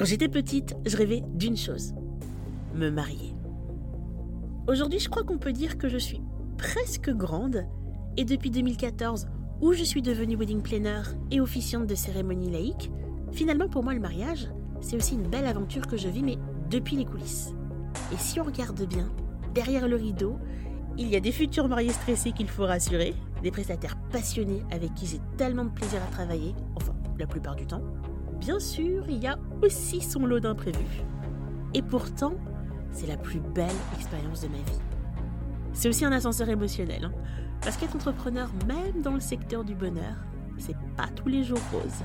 Quand j'étais petite, je rêvais d'une chose me marier. Aujourd'hui, je crois qu'on peut dire que je suis presque grande et depuis 2014, où je suis devenue wedding planner et officiante de cérémonie laïque, finalement pour moi le mariage, c'est aussi une belle aventure que je vis, mais depuis les coulisses. Et si on regarde bien, derrière le rideau, il y a des futurs mariés stressés qu'il faut rassurer, des prestataires passionnés avec qui j'ai tellement de plaisir à travailler, enfin la plupart du temps. Bien sûr, il y a aussi son lot d'imprévus. Et pourtant, c'est la plus belle expérience de ma vie. C'est aussi un ascenseur émotionnel, hein. parce qu'être entrepreneur, même dans le secteur du bonheur, c'est pas tous les jours rose.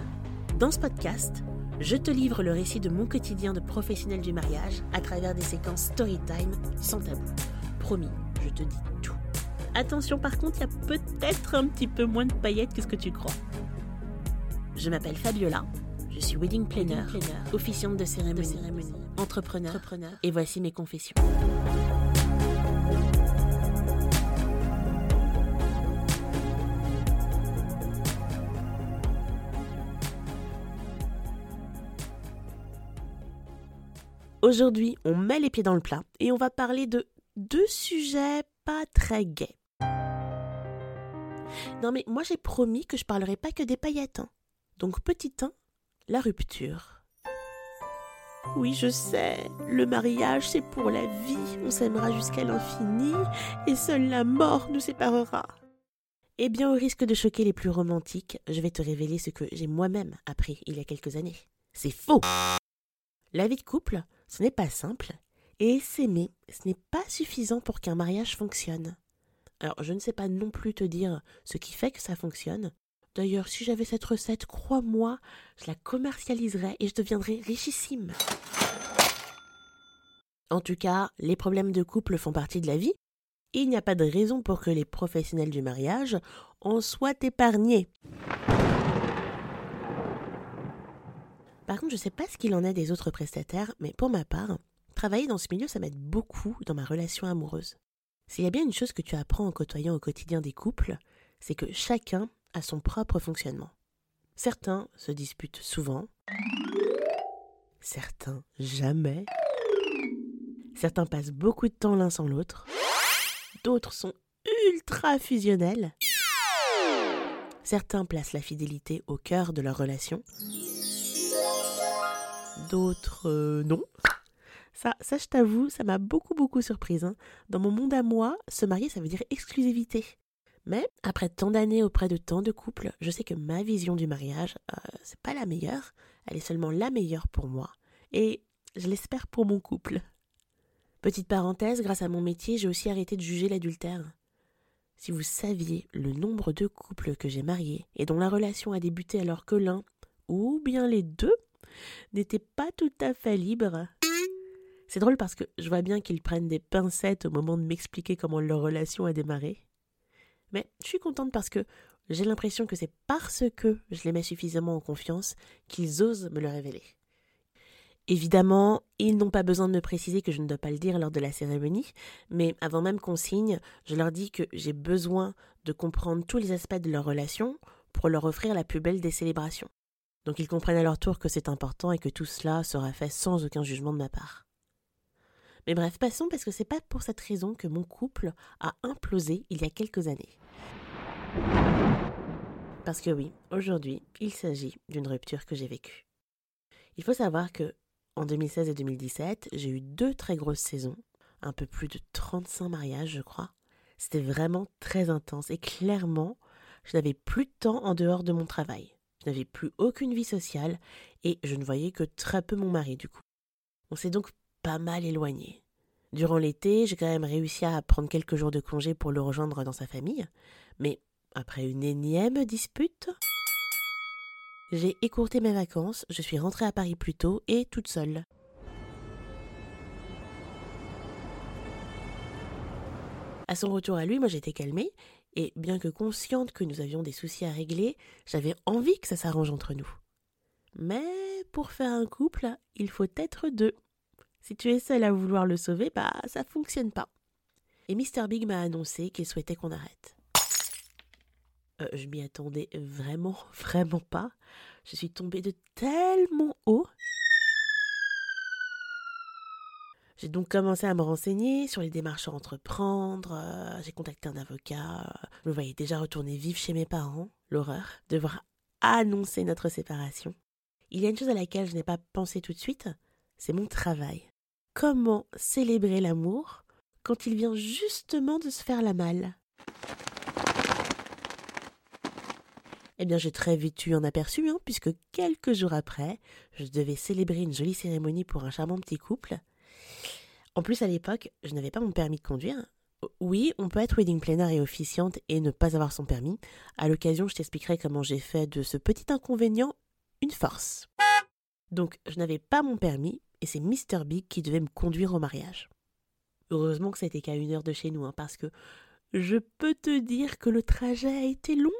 Dans ce podcast, je te livre le récit de mon quotidien de professionnel du mariage à travers des séquences story time sans tabou. Promis, je te dis tout. Attention par contre, il y a peut-être un petit peu moins de paillettes que ce que tu crois. Je m'appelle Fabiola, je suis wedding planner, officiante de cérémonie, entrepreneur, entrepreneur, et voici mes confessions. Aujourd'hui, on met les pieds dans le plat et on va parler de deux sujets pas très gais. Non mais moi j'ai promis que je parlerai pas que des paillettes. Hein. Donc petit 1, la rupture. Oui, je sais, le mariage c'est pour la vie, on s'aimera jusqu'à l'infini et seule la mort nous séparera. Eh bien, au risque de choquer les plus romantiques, je vais te révéler ce que j'ai moi-même appris il y a quelques années. C'est faux La vie de couple, ce n'est pas simple, et s'aimer, ce n'est pas suffisant pour qu'un mariage fonctionne. Alors, je ne sais pas non plus te dire ce qui fait que ça fonctionne. D'ailleurs, si j'avais cette recette, crois-moi, je la commercialiserais et je deviendrais richissime. En tout cas, les problèmes de couple font partie de la vie. Il n'y a pas de raison pour que les professionnels du mariage en soient épargnés. Par contre, je ne sais pas ce qu'il en est des autres prestataires, mais pour ma part, travailler dans ce milieu, ça m'aide beaucoup dans ma relation amoureuse. S'il y a bien une chose que tu apprends en côtoyant au quotidien des couples, c'est que chacun a son propre fonctionnement. Certains se disputent souvent, certains jamais, certains passent beaucoup de temps l'un sans l'autre, d'autres sont ultra fusionnels, certains placent la fidélité au cœur de leur relation, d'autres euh, non. Ça, ça, je t'avoue, ça m'a beaucoup, beaucoup surprise. Hein. Dans mon monde à moi, se marier, ça veut dire exclusivité. Mais après tant d'années auprès de tant de couples, je sais que ma vision du mariage, euh, c'est pas la meilleure. Elle est seulement la meilleure pour moi. Et je l'espère pour mon couple. Petite parenthèse, grâce à mon métier, j'ai aussi arrêté de juger l'adultère. Si vous saviez le nombre de couples que j'ai mariés et dont la relation a débuté alors que l'un, ou bien les deux, n'était pas tout à fait libre. C'est drôle parce que je vois bien qu'ils prennent des pincettes au moment de m'expliquer comment leur relation a démarré. Mais je suis contente parce que j'ai l'impression que c'est parce que je les mets suffisamment en confiance qu'ils osent me le révéler. Évidemment, ils n'ont pas besoin de me préciser que je ne dois pas le dire lors de la cérémonie, mais avant même qu'on signe, je leur dis que j'ai besoin de comprendre tous les aspects de leur relation pour leur offrir la plus belle des célébrations. Donc ils comprennent à leur tour que c'est important et que tout cela sera fait sans aucun jugement de ma part. Mais bref, passons parce que c'est pas pour cette raison que mon couple a implosé il y a quelques années. Parce que oui, aujourd'hui, il s'agit d'une rupture que j'ai vécue. Il faut savoir que en 2016 et 2017, j'ai eu deux très grosses saisons, un peu plus de 35 mariages, je crois. C'était vraiment très intense et clairement, je n'avais plus de temps en dehors de mon travail. Je n'avais plus aucune vie sociale et je ne voyais que très peu mon mari du coup. On s'est donc pas mal éloigné. Durant l'été, j'ai quand même réussi à prendre quelques jours de congé pour le rejoindre dans sa famille, mais après une énième dispute, j'ai écourté mes vacances, je suis rentrée à Paris plus tôt et toute seule. À son retour à lui, moi j'étais calmée et bien que consciente que nous avions des soucis à régler, j'avais envie que ça s'arrange entre nous. Mais pour faire un couple, il faut être deux. Si tu es seul à vouloir le sauver, bah ça fonctionne pas. Et Mr. Big m'a annoncé qu'il souhaitait qu'on arrête. Euh, je m'y attendais vraiment, vraiment pas. Je suis tombée de tellement haut. J'ai donc commencé à me renseigner sur les démarches à entreprendre, euh, j'ai contacté un avocat, je me voyais déjà retourner vivre chez mes parents, l'horreur, devoir annoncer notre séparation. Il y a une chose à laquelle je n'ai pas pensé tout de suite, c'est mon travail. Comment célébrer l'amour quand il vient justement de se faire la malle Eh bien, j'ai très vite eu un aperçu, hein, puisque quelques jours après, je devais célébrer une jolie cérémonie pour un charmant petit couple. En plus, à l'époque, je n'avais pas mon permis de conduire. Oui, on peut être wedding planner et officiante et ne pas avoir son permis. À l'occasion, je t'expliquerai comment j'ai fait de ce petit inconvénient une force. Donc, je n'avais pas mon permis et c'est Mr. Big qui devait me conduire au mariage. Heureusement que ça n'était qu'à une heure de chez nous, hein, parce que je peux te dire que le trajet a été long.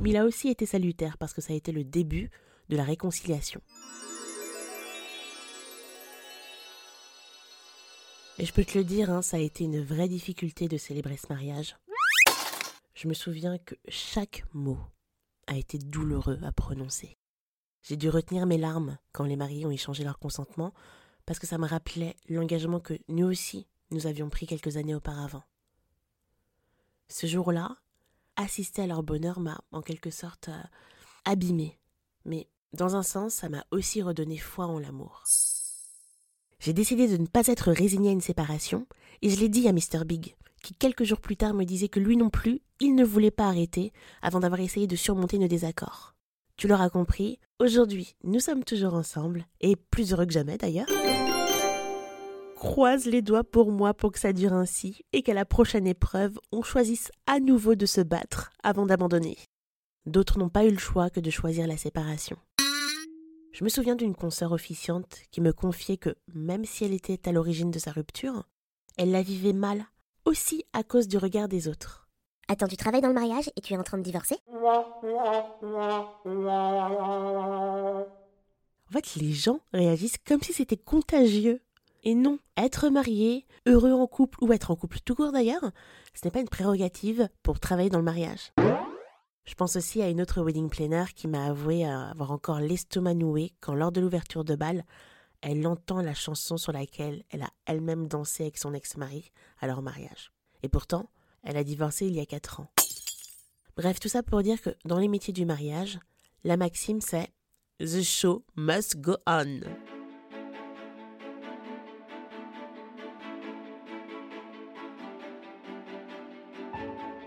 Mais il a aussi été salutaire parce que ça a été le début de la réconciliation. Et je peux te le dire, hein, ça a été une vraie difficulté de célébrer ce mariage. Je me souviens que chaque mot a été douloureux à prononcer. J'ai dû retenir mes larmes quand les mariés ont échangé leur consentement parce que ça me rappelait l'engagement que nous aussi nous avions pris quelques années auparavant. Ce jour-là, assister à leur bonheur m'a en quelque sorte euh, abîmé, mais dans un sens, ça m'a aussi redonné foi en l'amour. J'ai décidé de ne pas être résigné à une séparation, et je l'ai dit à Mr. Big, qui quelques jours plus tard me disait que lui non plus, il ne voulait pas arrêter avant d'avoir essayé de surmonter nos désaccords. Tu l'auras compris, aujourd'hui, nous sommes toujours ensemble, et plus heureux que jamais d'ailleurs. Croise les doigts pour moi pour que ça dure ainsi, et qu'à la prochaine épreuve, on choisisse à nouveau de se battre avant d'abandonner. D'autres n'ont pas eu le choix que de choisir la séparation. Je me souviens d'une consoeur officiante qui me confiait que, même si elle était à l'origine de sa rupture, elle la vivait mal, aussi à cause du regard des autres. Attends, tu travailles dans le mariage et tu es en train de divorcer? En fait, les gens réagissent comme si c'était contagieux. Et non, être marié, heureux en couple ou être en couple tout court d'ailleurs, ce n'est pas une prérogative pour travailler dans le mariage. Je pense aussi à une autre wedding planner qui m'a avoué avoir encore l'estomac noué quand lors de l'ouverture de bal, elle entend la chanson sur laquelle elle a elle-même dansé avec son ex-mari à leur mariage. Et pourtant, elle a divorcé il y a quatre ans. Bref, tout ça pour dire que dans les métiers du mariage, la maxime c'est The show must go on.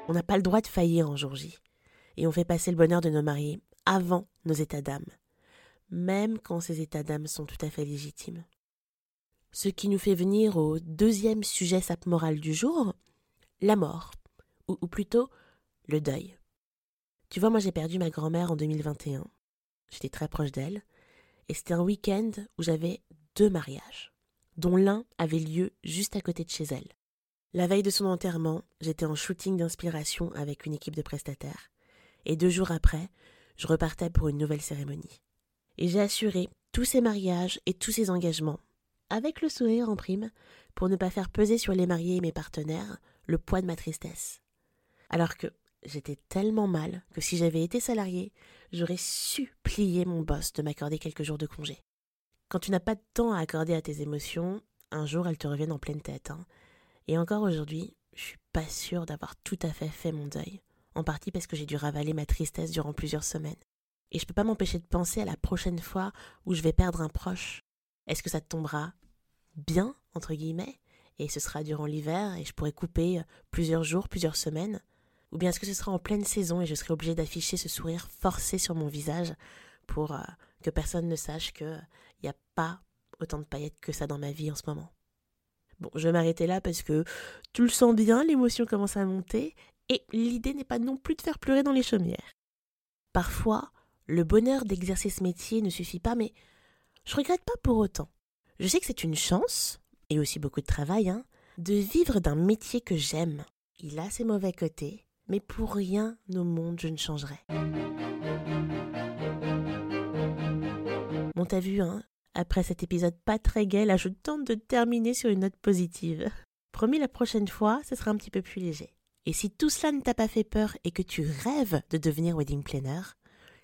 On n'a pas le droit de faillir en jour J et on fait passer le bonheur de nos mariés avant nos états d'âme, même quand ces états d'âme sont tout à fait légitimes. Ce qui nous fait venir au deuxième sujet sap moral du jour, la mort, ou, plutôt le deuil. Tu vois, moi j'ai perdu ma grand-mère en 2021. J'étais très proche d'elle, et c'était un week-end où j'avais deux mariages, dont l'un avait lieu juste à côté de chez elle. La veille de son enterrement, j'étais en shooting d'inspiration avec une équipe de prestataires et deux jours après, je repartais pour une nouvelle cérémonie. Et j'ai assuré tous ces mariages et tous ces engagements, avec le sourire en prime, pour ne pas faire peser sur les mariés et mes partenaires le poids de ma tristesse. Alors que j'étais tellement mal que si j'avais été salarié, j'aurais supplié mon boss de m'accorder quelques jours de congé. Quand tu n'as pas de temps à accorder à tes émotions, un jour elles te reviennent en pleine tête. Hein. Et encore aujourd'hui, je suis pas sûre d'avoir tout à fait fait mon deuil en partie parce que j'ai dû ravaler ma tristesse durant plusieurs semaines. Et je peux pas m'empêcher de penser à la prochaine fois où je vais perdre un proche. Est-ce que ça tombera bien, entre guillemets, et ce sera durant l'hiver et je pourrai couper plusieurs jours, plusieurs semaines? Ou bien est-ce que ce sera en pleine saison et je serai obligée d'afficher ce sourire forcé sur mon visage pour euh, que personne ne sache qu'il n'y a pas autant de paillettes que ça dans ma vie en ce moment? Bon, je vais m'arrêter là parce que tu le sens bien, l'émotion commence à monter et l'idée n'est pas non plus de faire pleurer dans les chaumières. Parfois, le bonheur d'exercer ce métier ne suffit pas, mais je regrette pas pour autant. Je sais que c'est une chance, et aussi beaucoup de travail, hein, de vivre d'un métier que j'aime. Il a ses mauvais côtés, mais pour rien au monde je ne changerai. Bon, t'as vu, hein, après cet épisode pas très gai, là je tente de terminer sur une note positive. Promis, la prochaine fois, ce sera un petit peu plus léger. Et si tout cela ne t'a pas fait peur et que tu rêves de devenir wedding planner,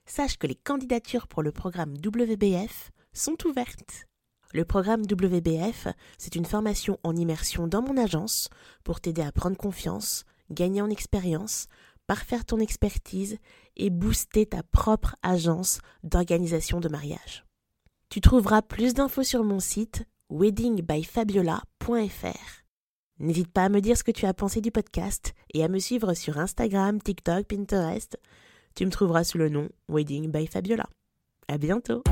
sache que les candidatures pour le programme WBF sont ouvertes. Le programme WBF, c'est une formation en immersion dans mon agence pour t'aider à prendre confiance, gagner en expérience, parfaire ton expertise et booster ta propre agence d'organisation de mariage. Tu trouveras plus d'infos sur mon site weddingbyfabiola.fr. N'hésite pas à me dire ce que tu as pensé du podcast et à me suivre sur Instagram, TikTok, Pinterest. Tu me trouveras sous le nom Wedding by Fabiola. À bientôt!